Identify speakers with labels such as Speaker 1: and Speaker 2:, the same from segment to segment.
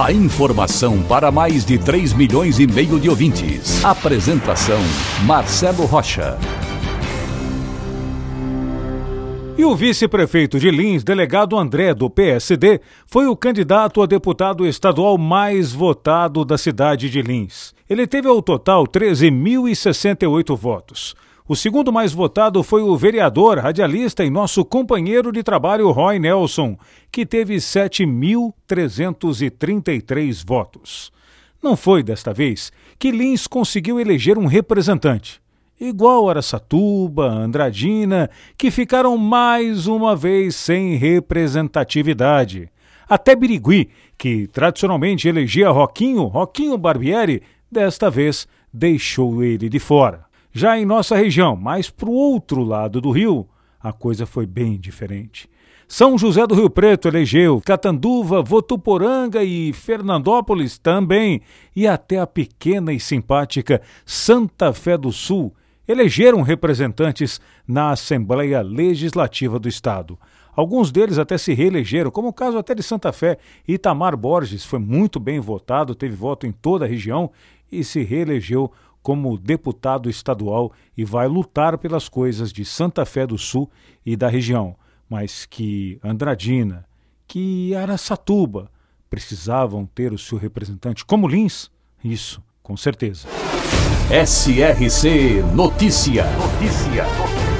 Speaker 1: A informação para mais de 3 milhões e meio de ouvintes. Apresentação Marcelo Rocha.
Speaker 2: E o vice-prefeito de Lins, delegado André, do PSD, foi o candidato a deputado estadual mais votado da cidade de Lins. Ele teve ao total 13.068 votos. O segundo mais votado foi o vereador, radialista e nosso companheiro de trabalho Roy Nelson, que teve 7.333 votos. Não foi desta vez que Lins conseguiu eleger um representante, igual Araçatuba, Andradina, que ficaram mais uma vez sem representatividade. Até Birigui, que tradicionalmente elegia Roquinho, Roquinho Barbieri, desta vez deixou ele de fora. Já em nossa região, mais para o outro lado do rio, a coisa foi bem diferente. São José do Rio Preto elegeu, Catanduva, Votuporanga e Fernandópolis também, e até a pequena e simpática Santa Fé do Sul elegeram representantes na Assembleia Legislativa do Estado. Alguns deles até se reelegeram, como o caso até de Santa Fé. Itamar Borges foi muito bem votado, teve voto em toda a região e se reelegeu como deputado estadual e vai lutar pelas coisas de Santa Fé do Sul e da região, mas que Andradina, que Araçatuba precisavam ter o seu representante como Lins, isso, com certeza.
Speaker 1: SRC Notícia. Notícia.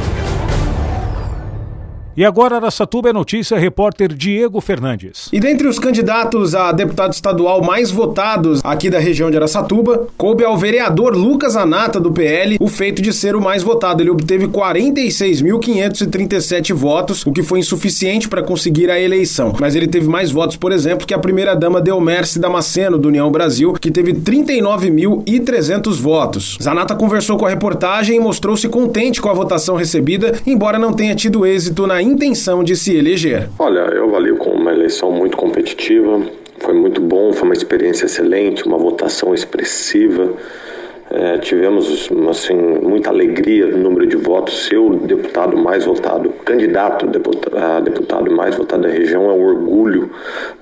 Speaker 2: E agora Araçatuba é notícia, repórter Diego Fernandes.
Speaker 3: E dentre os candidatos a deputado estadual mais votados aqui da região de Araçatuba, coube ao vereador Lucas Anata, do PL, o feito de ser o mais votado. Ele obteve 46.537 votos, o que foi insuficiente para conseguir a eleição. Mas ele teve mais votos, por exemplo, que a primeira-dama Delmerce Damasceno, do União Brasil, que teve 39.300 votos. Zanata conversou com a reportagem e mostrou-se contente com a votação recebida, embora não tenha tido êxito na intenção de se eleger.
Speaker 4: Olha, eu avalio como uma eleição muito competitiva, foi muito bom, foi uma experiência excelente, uma votação expressiva. É, tivemos assim, muita alegria no número de votos. Ser o deputado mais votado, candidato a deputado mais votado da região é um orgulho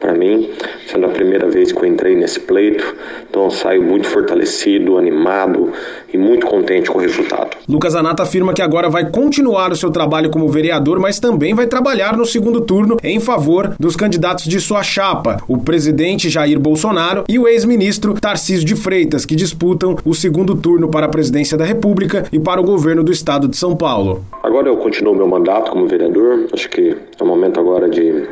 Speaker 4: para mim, sendo a primeira vez que eu entrei nesse pleito. Então saio muito fortalecido, animado e muito contente com o resultado.
Speaker 3: Lucas Anata afirma que agora vai continuar o seu trabalho como vereador, mas também vai trabalhar no segundo turno em favor dos candidatos de sua chapa, o presidente Jair Bolsonaro e o ex-ministro Tarcísio de Freitas, que disputam o segundo turno para a presidência da República e para o governo do estado de São Paulo.
Speaker 4: Agora eu continuo meu mandato como vereador, acho que é o momento agora de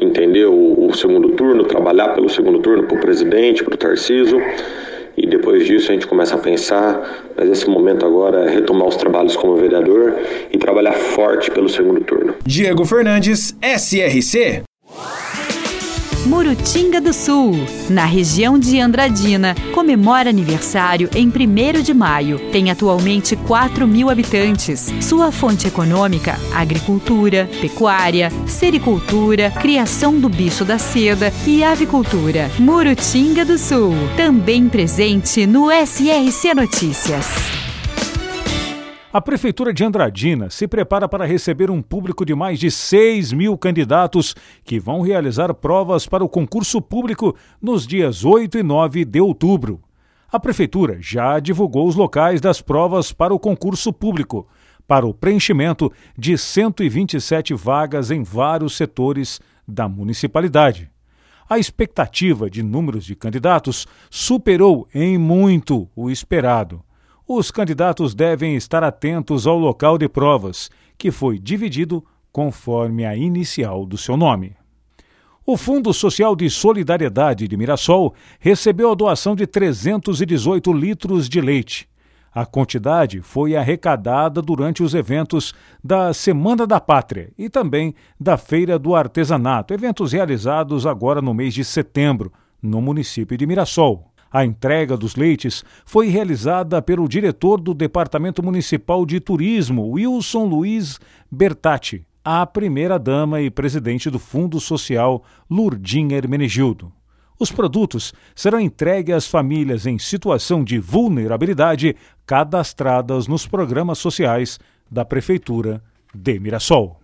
Speaker 4: entender o, o segundo turno, trabalhar pelo segundo turno para o presidente, para o Tarcísio e depois disso a gente começa a pensar, mas esse momento agora é retomar os trabalhos como vereador e trabalhar forte pelo segundo turno.
Speaker 3: Diego Fernandes, SRC.
Speaker 5: Murutinga do Sul, na região de Andradina, comemora aniversário em 1 de maio. Tem atualmente 4 mil habitantes. Sua fonte econômica: agricultura, pecuária, sericultura, criação do bicho da seda e avicultura. Murutinga do Sul, também presente no SRC Notícias.
Speaker 2: A Prefeitura de Andradina se prepara para receber um público de mais de 6 mil candidatos que vão realizar provas para o concurso público nos dias 8 e 9 de outubro. A Prefeitura já divulgou os locais das provas para o concurso público, para o preenchimento de 127 vagas em vários setores da municipalidade. A expectativa de números de candidatos superou em muito o esperado os candidatos devem estar atentos ao local de provas, que foi dividido conforme a inicial do seu nome. O Fundo Social de Solidariedade de Mirassol recebeu a doação de 318 litros de leite. A quantidade foi arrecadada durante os eventos da Semana da Pátria e também da Feira do Artesanato, eventos realizados agora no mês de setembro, no município de Mirassol. A entrega dos leites foi realizada pelo diretor do Departamento Municipal de Turismo, Wilson Luiz Bertatti, à primeira-dama e presidente do Fundo Social, Lurdinha Hermenegildo. Os produtos serão entregues às famílias em situação de vulnerabilidade cadastradas nos programas sociais da Prefeitura de Mirassol.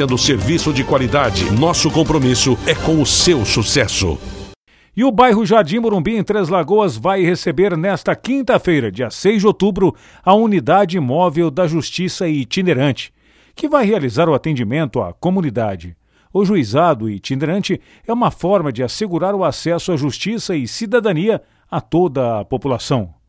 Speaker 6: oferecendo serviço de qualidade. Nosso compromisso é com o seu sucesso.
Speaker 2: E o bairro Jardim Morumbi, em Três Lagoas, vai receber nesta quinta-feira, dia 6 de outubro, a unidade móvel da Justiça Itinerante, que vai realizar o atendimento à comunidade. O juizado itinerante é uma forma de assegurar o acesso à justiça e cidadania a toda a população.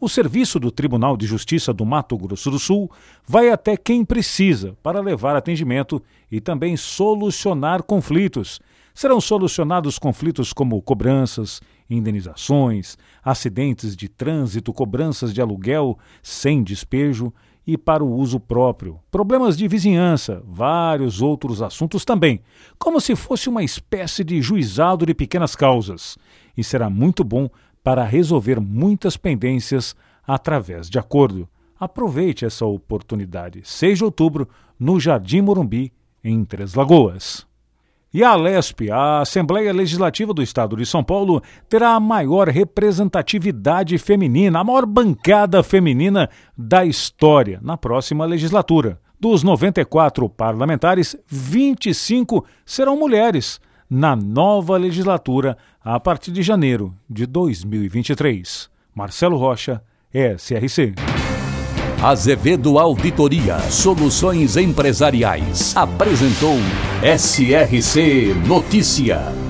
Speaker 2: O serviço do Tribunal de Justiça do Mato Grosso do Sul vai até quem precisa para levar atendimento e também solucionar conflitos. Serão solucionados conflitos como cobranças, indenizações, acidentes de trânsito, cobranças de aluguel sem despejo e para o uso próprio, problemas de vizinhança, vários outros assuntos também, como se fosse uma espécie de juizado de pequenas causas. E será muito bom para resolver muitas pendências através de acordo. Aproveite essa oportunidade. 6 de outubro, no Jardim Morumbi, em Três Lagoas. E a Alesp, a Assembleia Legislativa do Estado de São Paulo, terá a maior representatividade feminina, a maior bancada feminina da história na próxima legislatura. Dos 94 parlamentares, 25 serão mulheres na nova legislatura a partir de janeiro de 2023. Marcelo Rocha, SRC.
Speaker 6: Azevedo Auditoria Soluções Empresariais apresentou SRC Notícia.